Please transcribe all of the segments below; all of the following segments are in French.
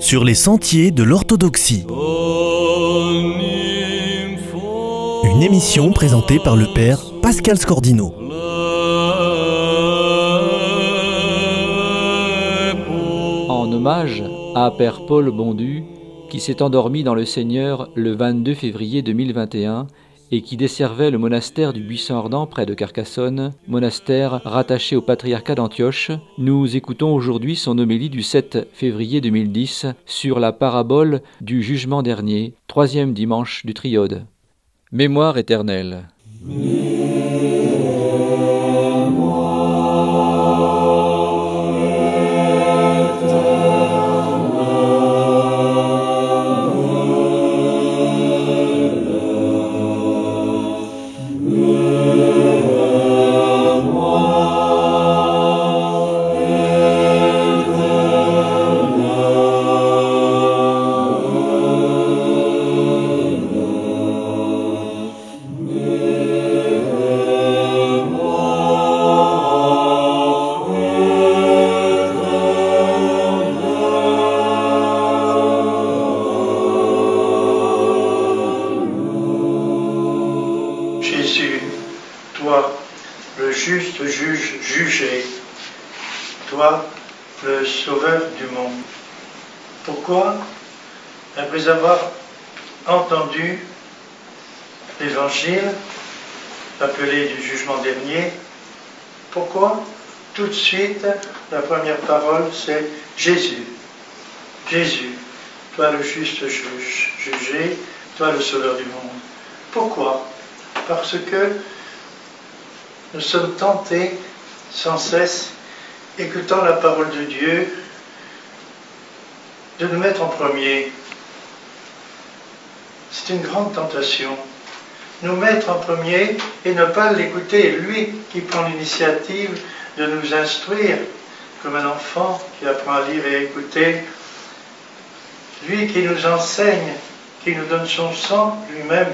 sur les sentiers de l'orthodoxie. Une émission présentée par le père Pascal Scordino. En hommage à Père Paul Bondu, qui s'est endormi dans le Seigneur le 22 février 2021 et qui desservait le monastère du Buisson Ardent près de Carcassonne, monastère rattaché au patriarcat d'Antioche, nous écoutons aujourd'hui son homélie du 7 février 2010 sur la parabole du jugement dernier, troisième dimanche du triode. Mémoire éternelle. Le juste juge jugé, toi, le sauveur du monde. Pourquoi Après avoir entendu l'évangile appelé du jugement dernier, pourquoi tout de suite la première parole c'est Jésus Jésus, toi le juste juge jugé, toi le sauveur du monde. Pourquoi? Parce que nous sommes tentés sans cesse, écoutant la parole de Dieu, de nous mettre en premier. C'est une grande tentation. Nous mettre en premier et ne pas l'écouter. Lui qui prend l'initiative de nous instruire, comme un enfant qui apprend à lire et à écouter. Lui qui nous enseigne, qui nous donne son sang lui-même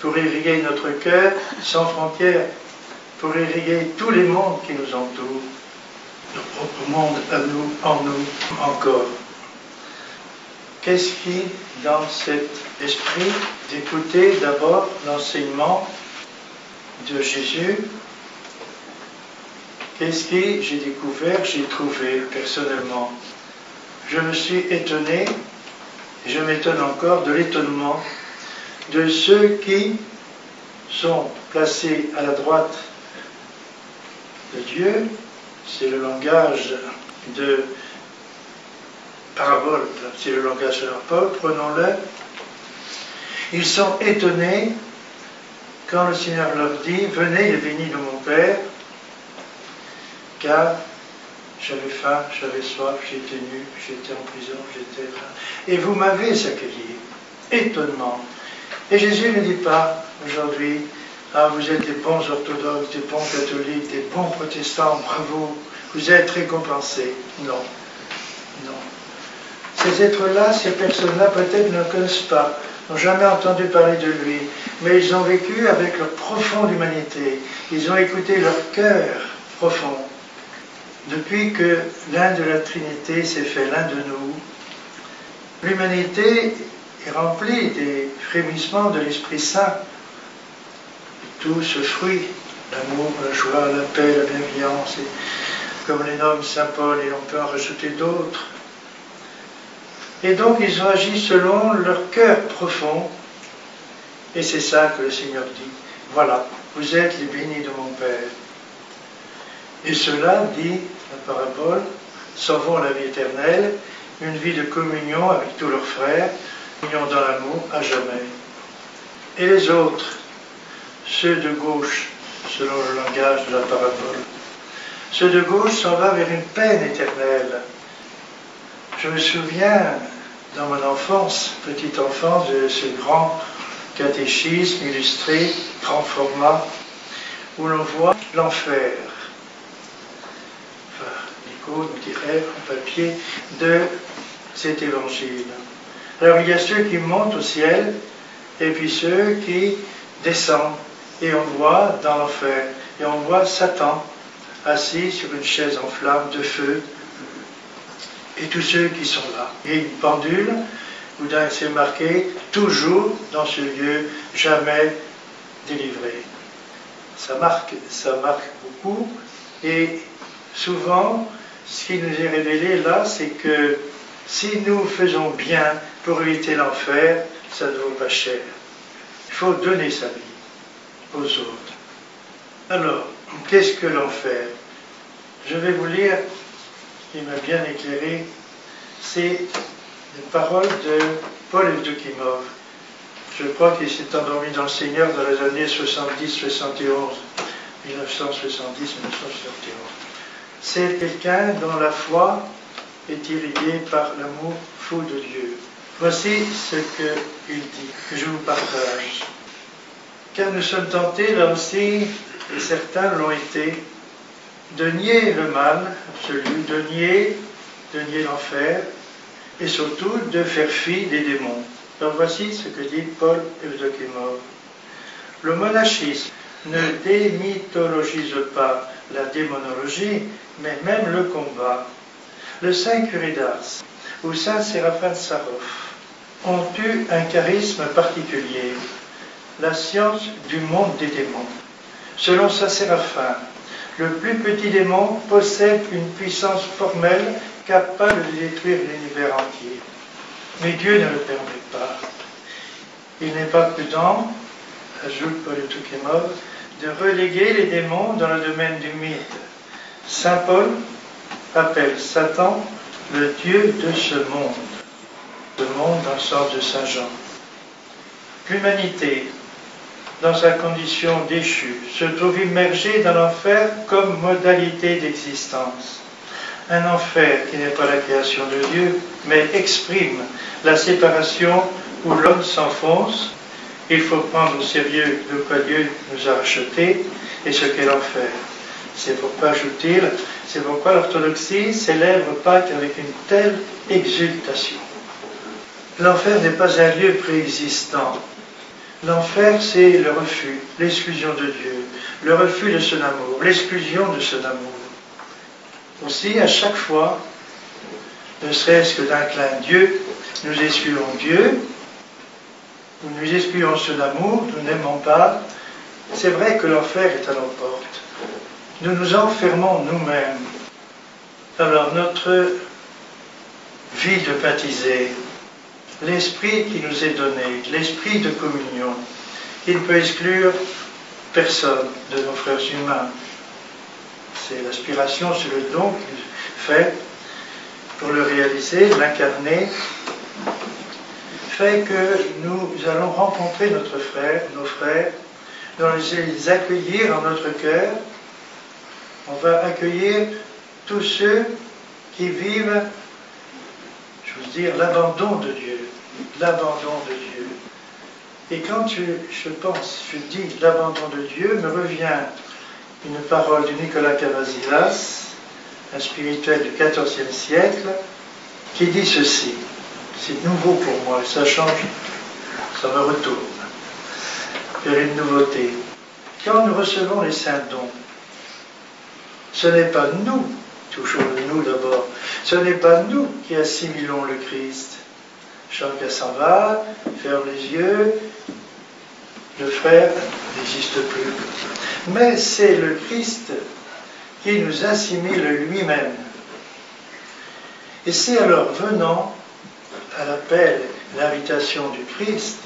pour irriguer notre cœur sans frontières, pour irriguer tous les mondes qui nous entourent, notre propre monde à nous, en nous encore. Qu'est-ce qui, dans cet esprit, d'écouter d'abord l'enseignement de Jésus, qu'est-ce qui, j'ai découvert, j'ai trouvé personnellement? Je me suis étonné, et je m'étonne encore de l'étonnement de ceux qui sont placés à la droite de Dieu, c'est le langage de parabole, c'est le langage de Paul, prenons-le. Ils sont étonnés quand le Seigneur leur dit Venez les bénis de mon Père, car j'avais faim, j'avais soif, j'étais nu, j'étais en prison, j'étais là. Et vous m'avez accueilli. Étonnement. Et Jésus ne dit pas aujourd'hui, ah, vous êtes des bons orthodoxes, des bons catholiques, des bons protestants, bravo, vous êtes récompensés. Non, non. Ces êtres-là, ces personnes-là, peut-être ne connaissent pas, n'ont jamais entendu parler de lui, mais ils ont vécu avec leur profonde humanité. Ils ont écouté leur cœur profond. Depuis que l'un de la Trinité s'est fait l'un de nous, l'humanité est remplie des frémissements de l'Esprit Saint. Tout ce fruit, l'amour, la joie, la paix, la bienveillance, comme les nomme Saint Paul, et on peut en rajouter d'autres. Et donc ils ont agi selon leur cœur profond, et c'est ça que le Seigneur dit. Voilà, vous êtes les bénis de mon Père. Et cela, dit la parabole, sauvons la vie éternelle, une vie de communion avec tous leurs frères, communion dans l'amour à jamais. Et les autres, ceux de gauche, selon le langage de la parabole, ceux de gauche s'en va vers une peine éternelle. Je me souviens, dans mon enfance, petite enfance, de ce grand catéchisme illustré, grand format, où l'on voit l'enfer. Enfin, l'icône, on dirait, en papier, de cet évangile. Alors il y a ceux qui montent au ciel, et puis ceux qui descendent. Et on voit dans l'enfer, et on voit Satan assis sur une chaise en flamme de feu. et tous ceux qui sont là. A une pendule où c'est marqué toujours dans ce lieu, jamais délivré. Ça marque, ça marque beaucoup et souvent, ce qui nous est révélé là, c'est que si nous faisons bien pour éviter l'enfer, ça ne vaut pas cher. Il faut donner sa vie aux autres. Alors, qu'est-ce que l'enfer Je vais vous lire, qui m'a bien éclairé, c'est les paroles de Paul Evdokimov. Je crois qu'il s'est endormi dans le Seigneur dans les années 70-71. 1970-1971. C'est quelqu'un dont la foi est irriguée par l'amour fou de Dieu. Voici ce qu'il dit, que je vous partage. Car nous sommes tentés, là aussi, et certains l'ont été, de nier le mal absolu, de nier, de nier l'enfer, et surtout de faire fi des démons. Donc voici ce que dit Paul Evdokimov. Le monachisme ne démythologise pas la démonologie, mais même le combat. Le saint curé d'Ars ou saint Séraphin de Sarov ont eu un charisme particulier, la science du monde des démons. Selon saint Séraphin, le plus petit démon possède une puissance formelle capable de détruire l'univers entier. Mais Dieu ne le permet pas. Il n'est pas prudent ajoute Paul Toukemov, de reléguer les démons dans le domaine du mythe. Saint Paul appelle Satan le Dieu de ce monde, ce monde dans le sens de Saint Jean. L'humanité, dans sa condition déchue, se trouve immergée dans l'enfer comme modalité d'existence? Un enfer qui n'est pas la création de Dieu, mais exprime la séparation où l'homme s'enfonce il faut prendre au sérieux de quoi Dieu nous a rachetés et ce qu'est l'enfer. C'est pourquoi, ajoute-t-il, c'est pourquoi l'orthodoxie célèbre Pâques avec une telle exultation. L'enfer n'est pas un lieu préexistant. L'enfer, c'est le refus, l'exclusion de Dieu, le refus de son amour, l'exclusion de son amour. Aussi, à chaque fois, ne serait-ce que d'un clin d'Dieu, nous excluons Dieu nous nous excluons son amour, nous n'aimons pas. C'est vrai que l'enfer est à nos portes. Nous nous enfermons nous-mêmes. Alors notre vie de baptisé, l'esprit qui nous est donné, l'esprit de communion, il ne peut exclure personne de nos frères humains. C'est l'aspiration, c'est le don qu'il fait pour le réaliser, l'incarner fait que nous allons rencontrer notre frère, nos frères, nous allons les accueillir en notre cœur. On va accueillir tous ceux qui vivent, dire, l'abandon de Dieu. L'abandon de Dieu. Et quand je, pense, je dis l'abandon de Dieu, me revient une parole de Nicolas Cavazillas, un spirituel du XIVe siècle, qui dit ceci. C'est nouveau pour moi, ça change, ça me retourne vers une nouveauté. Quand nous recevons les saints dons, ce n'est pas nous, toujours nous d'abord, ce n'est pas nous qui assimilons le Christ. Chacun s'en va, ferme les yeux, le frère n'existe plus. Mais c'est le Christ qui nous assimile lui-même. Et c'est alors venant à l'appel, l'invitation du Christ,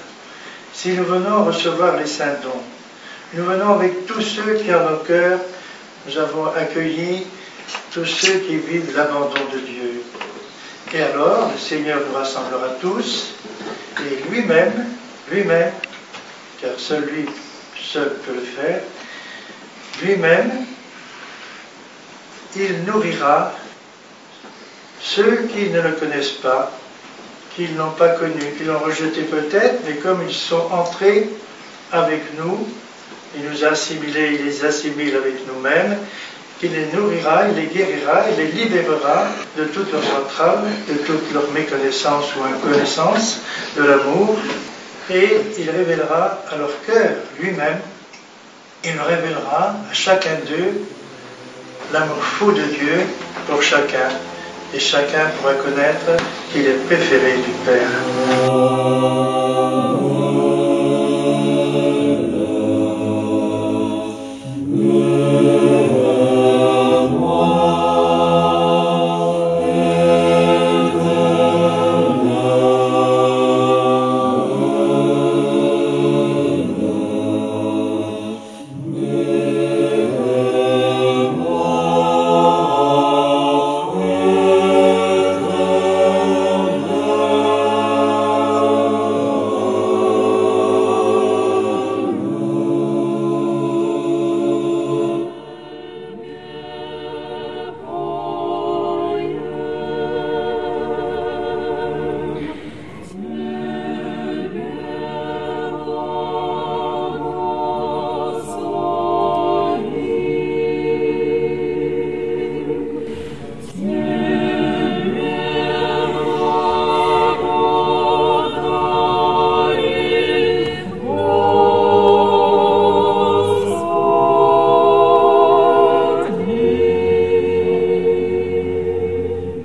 si nous venons recevoir les saints dons, nous venons avec tous ceux qui en nos cœurs, nous avons accueilli tous ceux qui vivent l'abandon de Dieu. Et alors, le Seigneur nous rassemblera tous, et lui-même, lui-même, car seul lui seul peut le faire, lui-même, il nourrira ceux qui ne le connaissent pas qu'ils n'ont pas connu, qu'ils l'ont rejeté peut-être, mais comme ils sont entrés avec nous, il nous a assimilés, il les assimile avec nous-mêmes, qu'il les nourrira, il les guérira, il les libérera de toutes leurs entraves, de toute leur méconnaissance ou inconnaissance de l'amour, et il révélera à leur cœur lui-même, il révélera à chacun d'eux l'amour fou de Dieu pour chacun et chacun pourra connaître qu'il est préféré du Père.